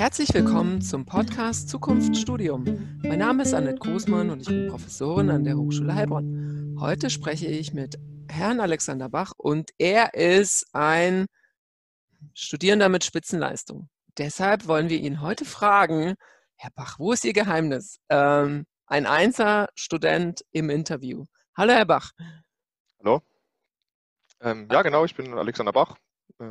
Herzlich willkommen zum Podcast Zukunft Studium. Mein Name ist Annette Großmann und ich bin Professorin an der Hochschule Heilbronn. Heute spreche ich mit Herrn Alexander Bach und er ist ein Studierender mit Spitzenleistung. Deshalb wollen wir ihn heute fragen, Herr Bach, wo ist Ihr Geheimnis? Ähm, ein Einser-Student im Interview. Hallo, Herr Bach. Hallo. Ähm, ja, genau, ich bin Alexander Bach,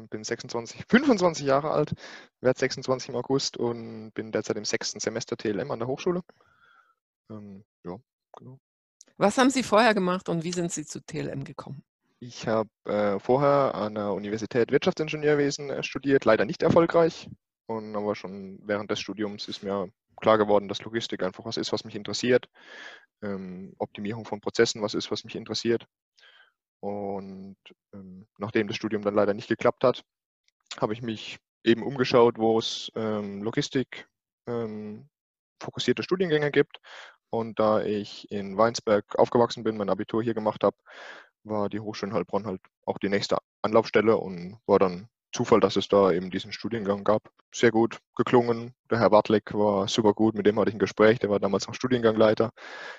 bin 26, 25 Jahre alt, werde 26 im August und bin derzeit im sechsten Semester TLM an der Hochschule. Ähm, ja, genau. Was haben Sie vorher gemacht und wie sind Sie zu TLM gekommen? Ich habe äh, vorher an der Universität Wirtschaftsingenieurwesen äh, studiert, leider nicht erfolgreich. Und aber schon während des Studiums ist mir klar geworden, dass Logistik einfach was ist, was mich interessiert. Ähm, Optimierung von Prozessen was ist, was mich interessiert. Und ähm, nachdem das Studium dann leider nicht geklappt hat, habe ich mich eben umgeschaut, wo es ähm, Logistik ähm, fokussierte Studiengänge gibt. Und da ich in Weinsberg aufgewachsen bin, mein Abitur hier gemacht habe, war die Hochschule Heilbronn halt auch die nächste Anlaufstelle und war dann Zufall, dass es da eben diesen Studiengang gab. Sehr gut geklungen. Der Herr Wartleck war super gut, mit dem hatte ich ein Gespräch. Der war damals noch Studiengangleiter.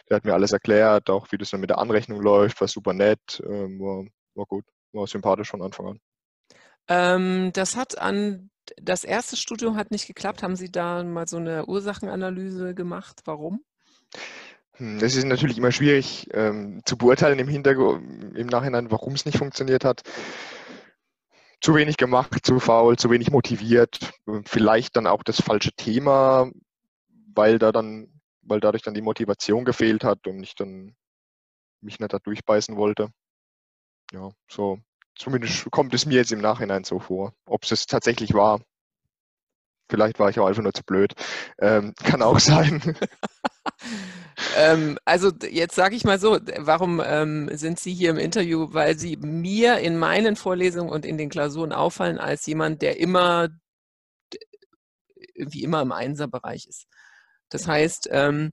Der hat mir alles erklärt, auch wie das dann mit der Anrechnung läuft, war super nett, ähm, war, war gut, war sympathisch von Anfang an. Ähm, das hat an das erste Studium hat nicht geklappt. Haben Sie da mal so eine Ursachenanalyse gemacht? Warum? Hm, es ist natürlich immer schwierig ähm, zu beurteilen im Hintergrund, im Nachhinein, warum es nicht funktioniert hat zu wenig gemacht, zu faul, zu wenig motiviert, vielleicht dann auch das falsche Thema, weil da dann, weil dadurch dann die Motivation gefehlt hat und ich dann mich nicht da durchbeißen wollte. Ja, so zumindest kommt es mir jetzt im Nachhinein so vor. Ob es tatsächlich war, vielleicht war ich auch einfach nur zu blöd. Ähm, kann auch sein. ähm, also jetzt sage ich mal so, warum ähm, sind Sie hier im Interview? Weil Sie mir in meinen Vorlesungen und in den Klausuren auffallen als jemand, der immer wie immer im Einserbereich ist. Das heißt, ähm,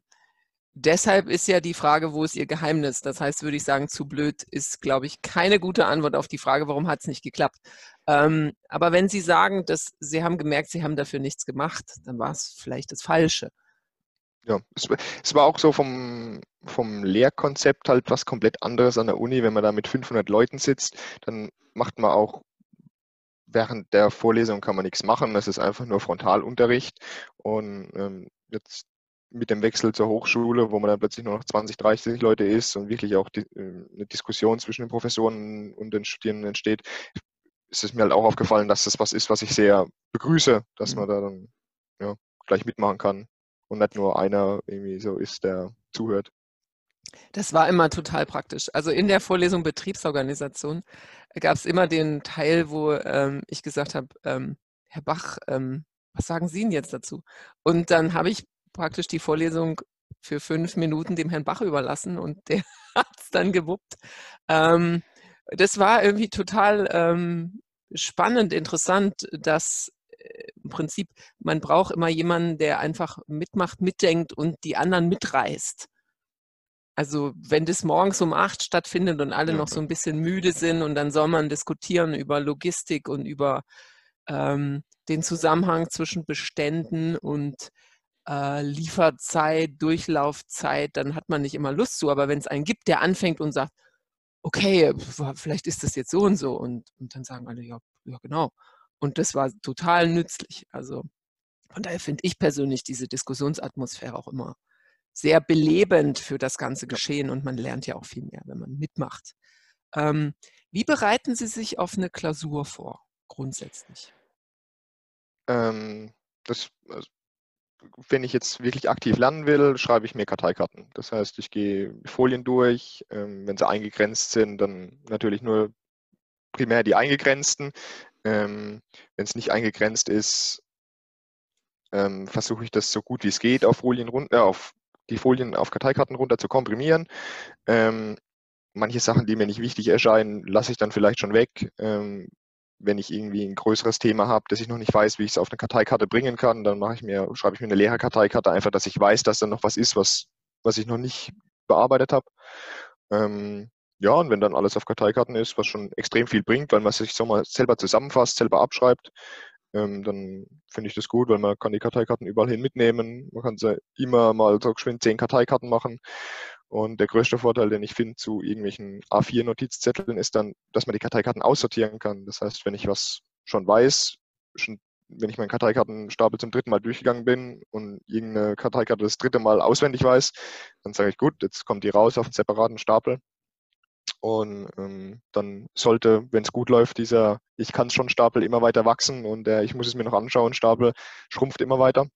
deshalb ist ja die Frage, wo ist Ihr Geheimnis? Das heißt, würde ich sagen, zu blöd ist, glaube ich, keine gute Antwort auf die Frage, warum hat es nicht geklappt. Ähm, aber wenn Sie sagen, dass Sie haben gemerkt, Sie haben dafür nichts gemacht, dann war es vielleicht das Falsche. Ja, es, es, war auch so vom, vom Lehrkonzept halt was komplett anderes an der Uni. Wenn man da mit 500 Leuten sitzt, dann macht man auch während der Vorlesung kann man nichts machen. Das ist einfach nur Frontalunterricht. Und ähm, jetzt mit dem Wechsel zur Hochschule, wo man dann plötzlich nur noch 20, 30 Leute ist und wirklich auch die, äh, eine Diskussion zwischen den Professoren und den Studierenden entsteht, ist es mir halt auch aufgefallen, dass das was ist, was ich sehr begrüße, dass mhm. man da dann ja, gleich mitmachen kann und nicht nur einer irgendwie so ist, der zuhört. Das war immer total praktisch. Also in der Vorlesung Betriebsorganisation gab es immer den Teil, wo ähm, ich gesagt habe, ähm, Herr Bach, ähm, was sagen Sie denn jetzt dazu? Und dann habe ich praktisch die Vorlesung für fünf Minuten dem Herrn Bach überlassen und der hat es dann gewuppt. Ähm, das war irgendwie total ähm, spannend, interessant, dass im Prinzip, man braucht immer jemanden, der einfach mitmacht, mitdenkt und die anderen mitreißt. Also wenn das morgens um acht stattfindet und alle noch so ein bisschen müde sind und dann soll man diskutieren über Logistik und über ähm, den Zusammenhang zwischen Beständen und äh, Lieferzeit, Durchlaufzeit, dann hat man nicht immer Lust zu. Aber wenn es einen gibt, der anfängt und sagt, okay, vielleicht ist das jetzt so und so und, und dann sagen alle, ja, ja genau. Und das war total nützlich. Also von daher finde ich persönlich diese Diskussionsatmosphäre auch immer sehr belebend für das ganze Geschehen und man lernt ja auch viel mehr, wenn man mitmacht. Ähm, wie bereiten Sie sich auf eine Klausur vor, grundsätzlich? Ähm, das, also, wenn ich jetzt wirklich aktiv lernen will, schreibe ich mir Karteikarten. Das heißt, ich gehe Folien durch. Ähm, wenn sie eingegrenzt sind, dann natürlich nur primär die eingegrenzten. Ähm, Wenn es nicht eingegrenzt ist, ähm, versuche ich das so gut wie es geht auf Folien runter, äh, auf die Folien auf Karteikarten runter zu komprimieren. Ähm, manche Sachen, die mir nicht wichtig erscheinen, lasse ich dann vielleicht schon weg. Ähm, wenn ich irgendwie ein größeres Thema habe, das ich noch nicht weiß, wie ich es auf eine Karteikarte bringen kann, dann mache ich mir, schreibe ich mir eine leere Karteikarte einfach, dass ich weiß, dass da noch was ist, was, was ich noch nicht bearbeitet habe. Ähm, ja, und wenn dann alles auf Karteikarten ist, was schon extrem viel bringt, weil man sich so mal selber zusammenfasst, selber abschreibt, ähm, dann finde ich das gut, weil man kann die Karteikarten überall hin mitnehmen. Man kann sie immer mal so geschwind zehn Karteikarten machen. Und der größte Vorteil, den ich finde zu irgendwelchen A4-Notizzetteln, ist dann, dass man die Karteikarten aussortieren kann. Das heißt, wenn ich was schon weiß, schon, wenn ich meinen Karteikartenstapel zum dritten Mal durchgegangen bin und irgendeine Karteikarte das dritte Mal auswendig weiß, dann sage ich, gut, jetzt kommt die raus auf einen separaten Stapel. Und ähm, dann sollte, wenn es gut läuft, dieser Ich kann schon Stapel immer weiter wachsen und der Ich muss es mir noch anschauen Stapel schrumpft immer weiter.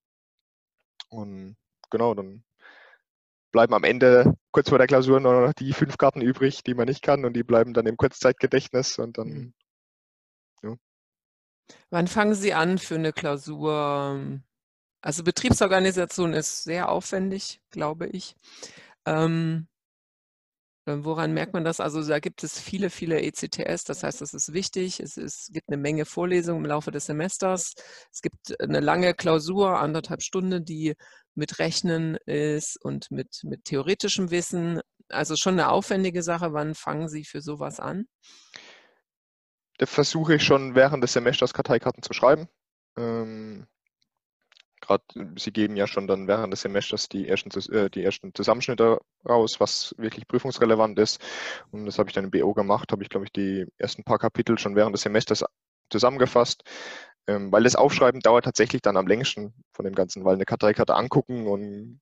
Und genau, dann bleiben am Ende kurz vor der Klausur nur noch die fünf Karten übrig, die man nicht kann und die bleiben dann im Kurzzeitgedächtnis und dann. Ja. Wann fangen Sie an für eine Klausur? Also Betriebsorganisation ist sehr aufwendig, glaube ich. Ähm, äh, woran merkt man das? Also da gibt es viele, viele ECTS, das heißt, das ist wichtig. Es, ist, gibt eine Menge Vorlesungen im Laufe des Semesters. Es gibt eine lange Klausur, anderthalb Stunden, die mit Rechnen ist und mit, mit theoretischem Wissen. Also schon eine aufwendige Sache. Wann fangen Sie für sowas an? Da versuche ich schon während des Semesters Karteikarten zu schreiben. Ähm, gerade, Sie geben ja schon dann während des Semesters die ersten, äh, die ersten Zusammenschnitte raus, was wirklich prüfungsrelevant ist. Und das habe ich dann im BO gemacht, habe ich, glaube ich, die ersten paar Kapitel schon während des Semesters zusammengefasst. Ähm, weil das Aufschreiben dauert tatsächlich dann am längsten von dem Ganzen, weil eine Karteikarte angucken und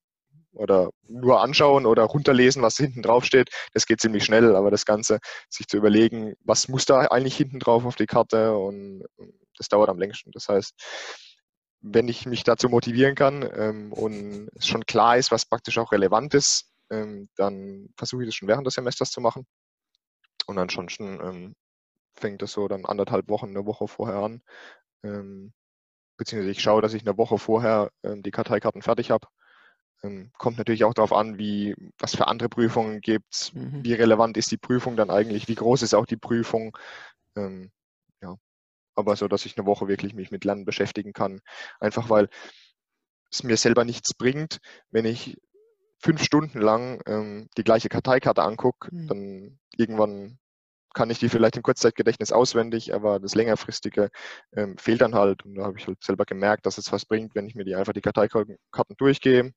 oder nur anschauen oder runterlesen, was hinten drauf steht, das geht ziemlich schnell, aber das Ganze, sich zu überlegen, was muss da eigentlich hinten drauf auf die Karte und das dauert am längsten. Das heißt, wenn ich mich dazu motivieren kann ähm, und es schon klar ist, was praktisch auch relevant ist, ähm, dann versuche ich das schon während des Semesters zu machen. Und ansonsten ähm, fängt das so dann anderthalb Wochen, eine Woche vorher an. Ähm, beziehungsweise ich schaue, dass ich eine Woche vorher ähm, die Karteikarten fertig habe. Ähm, kommt natürlich auch darauf an, wie, was für andere Prüfungen gibt, mhm. wie relevant ist die Prüfung dann eigentlich, wie groß ist auch die Prüfung. Ähm, aber so, dass ich eine Woche wirklich mich mit Lernen beschäftigen kann. Einfach weil es mir selber nichts bringt, wenn ich fünf Stunden lang ähm, die gleiche Karteikarte angucke, mhm. dann irgendwann kann ich die vielleicht im Kurzzeitgedächtnis auswendig, aber das längerfristige ähm, fehlt dann halt. Und da habe ich halt selber gemerkt, dass es was bringt, wenn ich mir die einfach die Karteikarten durchgehe,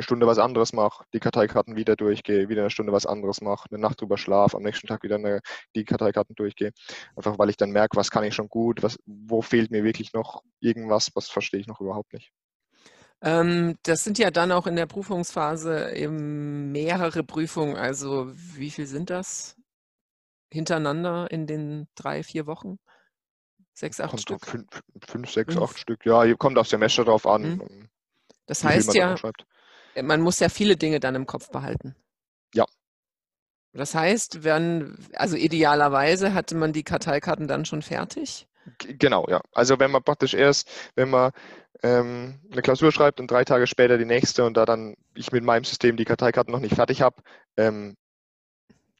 eine Stunde was anderes mache, die Karteikarten wieder durchgehe, wieder eine Stunde was anderes mache, eine Nacht drüber schlafe, am nächsten Tag wieder eine, die Karteikarten durchgehe. Einfach weil ich dann merke, was kann ich schon gut, was, wo fehlt mir wirklich noch irgendwas, was verstehe ich noch überhaupt nicht. Ähm, das sind ja dann auch in der Prüfungsphase eben mehrere Prüfungen. Also wie viel sind das hintereinander in den drei, vier Wochen? Sechs, acht kommt Stück? Fünf, fünf, sechs, fünf. acht Stück. Ja, kommt aufs Semester drauf an. Mhm. Das heißt ja, man muss ja viele Dinge dann im Kopf behalten. Ja. Das heißt, wenn, also idealerweise hatte man die Karteikarten dann schon fertig? Genau, ja. Also wenn man praktisch erst, wenn man ähm, eine Klausur schreibt und drei Tage später die nächste und da dann ich mit meinem System die Karteikarten noch nicht fertig habe, ähm,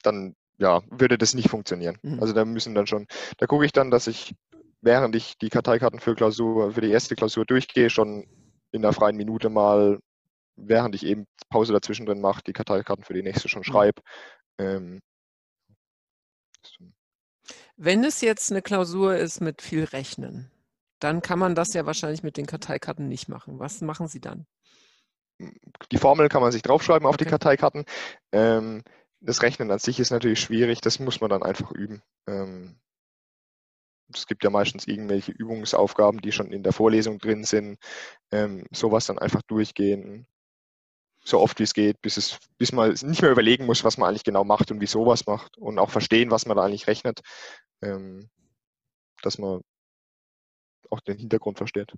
dann ja, würde das nicht funktionieren. Mhm. Also da müssen dann schon, da gucke ich dann, dass ich, während ich die Karteikarten für Klausur, für die erste Klausur durchgehe, schon in der freien Minute mal während ich eben Pause dazwischen drin mache, die Karteikarten für die nächste schon mhm. schreibe. Ähm, Wenn es jetzt eine Klausur ist mit viel Rechnen, dann kann man das ja wahrscheinlich mit den Karteikarten nicht machen. Was machen Sie dann? Die Formel kann man sich draufschreiben auf okay. die Karteikarten. Ähm, das Rechnen an sich ist natürlich schwierig, das muss man dann einfach üben. Ähm, es gibt ja meistens irgendwelche Übungsaufgaben, die schon in der Vorlesung drin sind. Ähm, sowas dann einfach durchgehen, so oft wie es geht, bis, es, bis man nicht mehr überlegen muss, was man eigentlich genau macht und wieso was macht und auch verstehen, was man da eigentlich rechnet, ähm, dass man auch den Hintergrund versteht.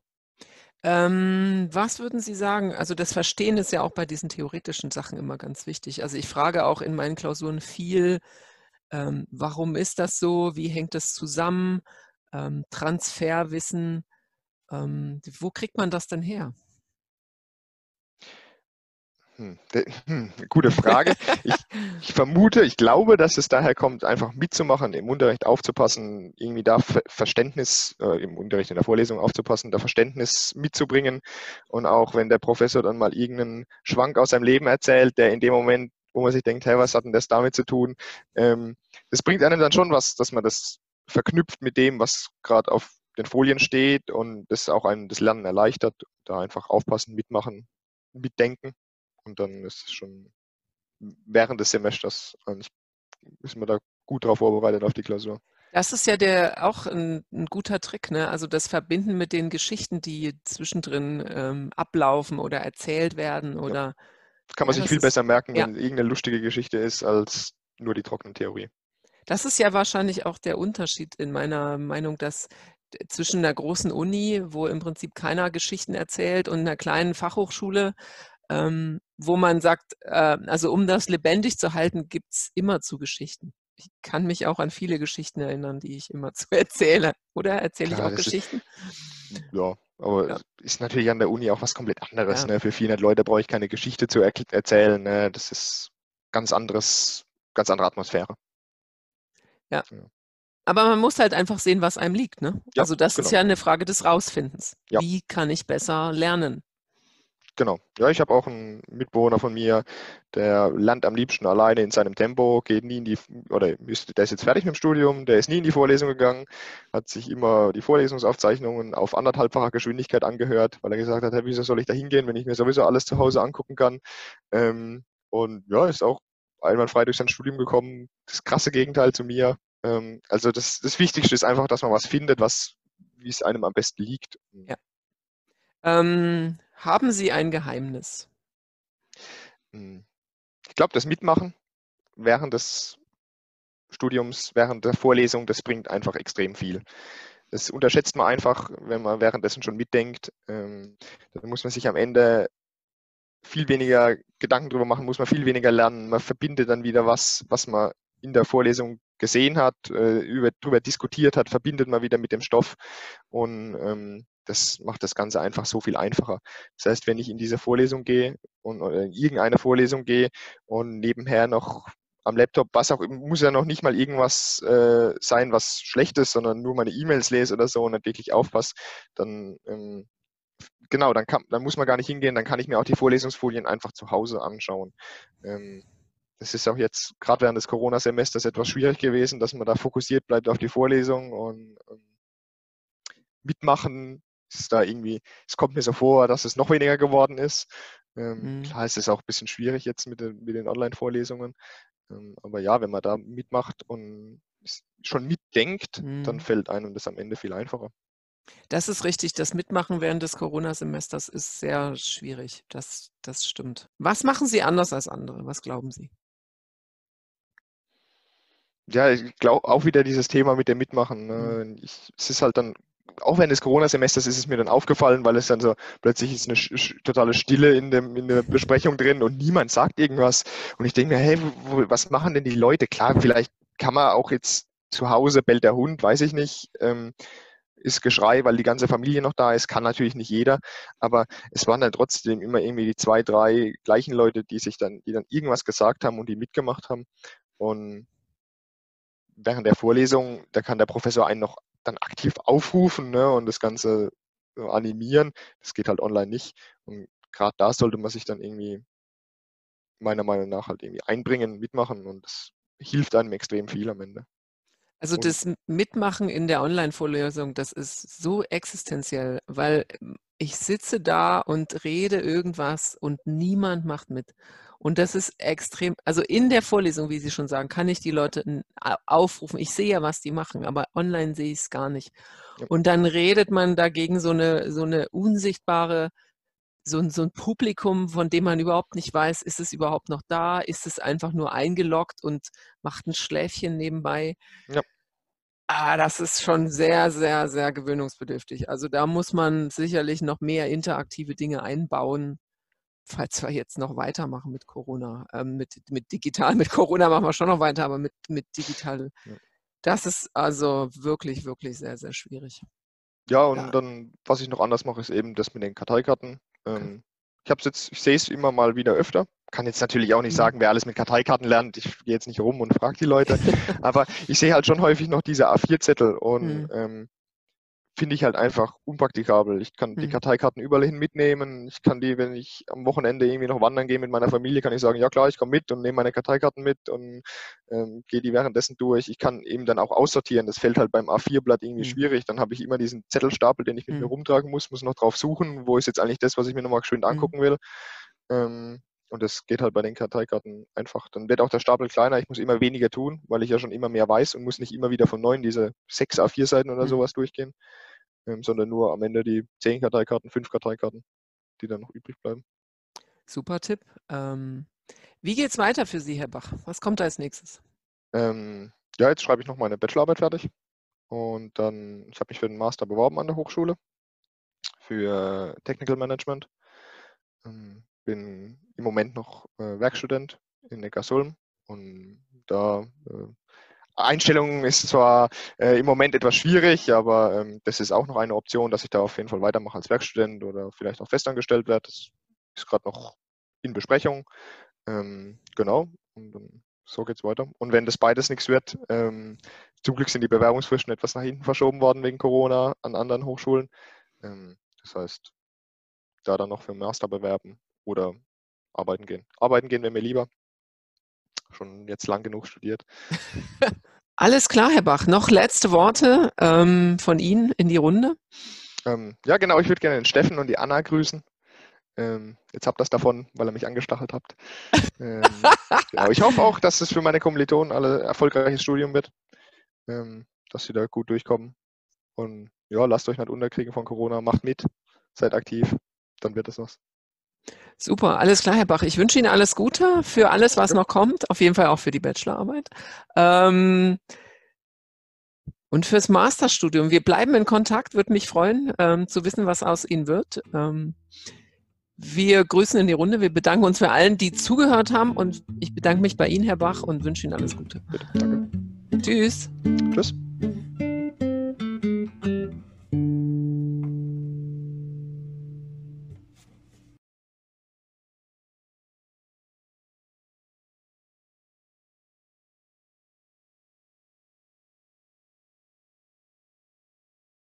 Ähm, was würden Sie sagen? Also das Verstehen ist ja auch bei diesen theoretischen Sachen immer ganz wichtig. Also ich frage auch in meinen Klausuren viel, ähm, warum ist das so? Wie hängt das zusammen? Ähm, Transferwissen. Ähm, wo kriegt man das denn her? Hm, hm, gute Frage. Ich, ich, vermute, ich glaube, dass es daher kommt, einfach mitzumachen, im Unterricht aufzupassen, irgendwie da Verständnis, äh, im Unterricht in der Vorlesung aufzupassen, da Verständnis mitzubringen. Und auch wenn der Professor dann mal irgendeinen Schwank aus seinem Leben erzählt, der in dem Moment, wo man sich denkt, hey, was hat denn das damit zu tun? Ähm, das bringt einem dann schon was, dass man das verknüpft mit dem, was gerade auf den Folien steht und das auch einem das Lernen erleichtert. Da einfach aufpassen, mitmachen, mitdenken und dann ist es schon während des Semesters eigentlich ist man da gut drauf vorbereitet auf die Klausur. Das ist ja der auch ein, ein guter Trick, ne? Also das Verbinden mit den Geschichten, die zwischendrin ähm, ablaufen oder erzählt werden oder ja. Das kann man ja, sich viel ist, besser merken, wenn ja. irgendeine lustige Geschichte ist, als nur die trockene Theorie. Das ist ja wahrscheinlich auch der Unterschied in meiner Meinung, dass zwischen einer großen Uni, wo im Prinzip keiner Geschichten erzählt, und einer kleinen Fachhochschule, ähm, wo man sagt, äh, also um das lebendig zu halten, gibt es immer zu Geschichten. Ich kann mich auch an viele Geschichten erinnern, die ich immer zu erzähle. Oder erzähle ich auch Geschichten? Ist, ja, aber ja. ist natürlich an der Uni auch was komplett anderes. Ja. Ne? Für 400 Leute brauche ich keine Geschichte zu er erzählen. Ne? Das ist ganz anderes, ganz andere Atmosphäre. Ja. ja. Aber man muss halt einfach sehen, was einem liegt. Ne? Also das genau. ist ja eine Frage des Rausfindens. Wie kann ich besser lernen? Genau. Ja, ich habe auch einen Mitbewohner von mir, der lernt am liebsten alleine in seinem Tempo, geht nie in die, oder ist, der ist jetzt fertig mit dem Studium, der ist nie in die Vorlesung gegangen, hat sich immer die Vorlesungsaufzeichnungen auf anderthalbfacher Geschwindigkeit angehört, weil er gesagt hat, hey, wieso soll ich da hingehen, wenn ich mir sowieso alles zu Hause angucken kann? Ähm, und ja, ist auch einwandfrei durch sein Studium gekommen. Das krasse Gegenteil zu mir. Ähm, also das, das Wichtigste ist einfach, dass man was findet, was, wie es einem am besten liegt. Ja. Ähm, haben Sie ein Geheimnis? Hm. Ich glaube, das Mitmachen während des Studiums, während der Vorlesung, das bringt einfach extrem viel. Das unterschätzt man einfach, wenn man währenddessen schon mitdenkt. Ähm, dann muss man sich am Ende viel weniger Gedanken drüber machen, muss man viel weniger lernen. Man verbindet dann wieder was, was man in der Vorlesung gesehen hat, äh, über, darüber diskutiert hat, verbindet man wieder mit dem Stoff. Und ähm, das macht das Ganze einfach so viel einfacher. Das heißt, wenn ich in diese Vorlesung gehe und oder in irgendeine Vorlesung gehe und nebenher noch am Laptop, was auch muss ja noch nicht mal irgendwas äh, sein, was schlecht ist, sondern nur meine E-Mails lese oder so und dann wirklich aufpasse, dann ähm, genau, dann, kann, dann muss man gar nicht hingehen, dann kann ich mir auch die Vorlesungsfolien einfach zu Hause anschauen. Ähm, das ist auch jetzt gerade während des Corona-Semesters etwas schwierig gewesen, dass man da fokussiert bleibt auf die Vorlesung und ähm, mitmachen ist da irgendwie, es kommt mir so vor, dass es noch weniger geworden ist. Ähm, mhm. Klar ist es auch ein bisschen schwierig jetzt mit den, mit den Online-Vorlesungen. Ähm, aber ja, wenn man da mitmacht und schon mitdenkt, mhm. dann fällt einem das am Ende viel einfacher. Das ist richtig. Das Mitmachen während des Corona-Semesters ist sehr schwierig. Das, das stimmt. Was machen Sie anders als andere? Was glauben Sie? Ja, ich glaube auch wieder dieses Thema mit dem Mitmachen. Ne? Mhm. Ich, es ist halt dann auch während des Corona-Semesters ist es mir dann aufgefallen, weil es dann so plötzlich ist eine totale Stille in, dem, in der Besprechung drin und niemand sagt irgendwas. Und ich denke mir, hey, wo, was machen denn die Leute? Klar, vielleicht kann man auch jetzt zu Hause bellt der Hund, weiß ich nicht. Ähm, ist Geschrei, weil die ganze Familie noch da ist, kann natürlich nicht jeder, aber es waren dann trotzdem immer irgendwie die zwei, drei gleichen Leute, die sich dann, die dann irgendwas gesagt haben und die mitgemacht haben. Und während der Vorlesung, da kann der Professor einen noch dann aktiv aufrufen ne, und das Ganze so animieren. Das geht halt online nicht. Und gerade da sollte man sich dann irgendwie meiner Meinung nach halt irgendwie einbringen, mitmachen und das hilft einem extrem viel am Ende. Also das Mitmachen in der Online-Vorlesung, das ist so existenziell, weil ich sitze da und rede irgendwas und niemand macht mit. Und das ist extrem, also in der Vorlesung, wie Sie schon sagen, kann ich die Leute aufrufen. Ich sehe ja, was die machen, aber online sehe ich es gar nicht. Und dann redet man dagegen so eine, so eine unsichtbare, so ein, so ein Publikum, von dem man überhaupt nicht weiß, ist es überhaupt noch da? Ist es einfach nur eingeloggt und macht ein Schläfchen nebenbei? Ja. Ah, das ist schon sehr, sehr, sehr gewöhnungsbedürftig. Also da muss man sicherlich noch mehr interaktive Dinge einbauen falls wir jetzt noch weitermachen mit Corona, ähm, mit, mit digital, mit Corona machen wir schon noch weiter, aber mit, mit digital, ja. das ist also wirklich, wirklich sehr, sehr schwierig. Ja, und ja. dann, was ich noch anders mache, ist eben das mit den Karteikarten. Ähm, okay. Ich habe jetzt, ich sehe es immer mal wieder öfter. Kann jetzt natürlich auch nicht mhm. sagen, wer alles mit Karteikarten lernt. Ich gehe jetzt nicht rum und frage die Leute. aber ich sehe halt schon häufig noch diese A4-Zettel und mhm. ähm, finde ich halt einfach unpraktikabel. Ich kann die Mhm. Karteikarten überall hin mitnehmen. Ich kann die, wenn ich am Wochenende irgendwie noch wandern gehe mit meiner Familie, kann ich sagen, ja klar, ich komme mit und nehme meine Karteikarten mit und ähm, gehe die währenddessen durch. Ich kann eben dann auch aussortieren. Das fällt halt beim A4-Blatt irgendwie Mhm. schwierig. Dann habe ich immer diesen Zettelstapel, den ich mit mir Mhm. rumtragen muss, muss noch drauf suchen, wo ist jetzt eigentlich das, was ich mir nochmal schön Mhm. angucken will. Ähm, und das geht halt bei den Karteikarten einfach. Dann wird auch der Stapel kleiner. Ich muss immer weniger tun, weil ich ja schon immer mehr weiß und muss nicht immer wieder von neun diese sechs A4-Seiten oder Mhm. sowas durchgehen, ähm, sondern nur am Ende die zehn Karteikarten, fünf Karteikarten, die dann noch übrig bleiben. Super Tipp. Ähm, wie geht's weiter für Sie, Herr Bach? Was kommt da als nächstes? Ähm, ja, jetzt schreibe ich noch meine Bachelorarbeit fertig. Und dann, ich habe mich für den Master beworben an der Hochschule für Technical Management. Ähm, bin im Moment noch äh, Werkstudent in Neckarsulm und da äh, Einstellung ist zwar äh, im Moment etwas schwierig, aber ähm, das ist auch noch eine Option, dass ich da auf jeden Fall weitermache als Werkstudent oder vielleicht auch festangestellt werde. Das ist gerade noch in Besprechung. Ähm, genau. Und dann so geht's weiter. Und wenn das beides nichts wird, ähm, zum Glück sind die Bewerbungsfristen etwas nach hinten verschoben worden wegen Corona an anderen Hochschulen. Ähm, das heißt, da dann noch für Master bewerben oder arbeiten gehen. Arbeiten gehen wäre mir lieber. Schon jetzt lang genug studiert. Alles klar, Herr Bach. Noch letzte Worte ähm, von Ihnen in die Runde. Ähm, ja, genau, ich würde gerne den Steffen und die Anna grüßen. Ähm, jetzt habt ihr das davon, weil ihr mich angestachelt habt. Ähm, genau, ich hoffe auch, dass es für meine Kommilitonen alle erfolgreiches Studium wird, ähm, dass sie da gut durchkommen. Und ja, lasst euch nicht unterkriegen von Corona, macht mit, seid aktiv, dann wird es was. Super, alles klar, Herr Bach. Ich wünsche Ihnen alles Gute für alles, was noch kommt. Auf jeden Fall auch für die Bachelorarbeit. Ähm, und fürs Masterstudium. Wir bleiben in Kontakt. Würde mich freuen, ähm, zu wissen, was aus Ihnen wird. Ähm, wir grüßen in die Runde. Wir bedanken uns bei allen, die zugehört haben. Und ich bedanke mich bei Ihnen, Herr Bach, und wünsche Ihnen alles Gute. Bitte, danke. Tschüss. Tschüss.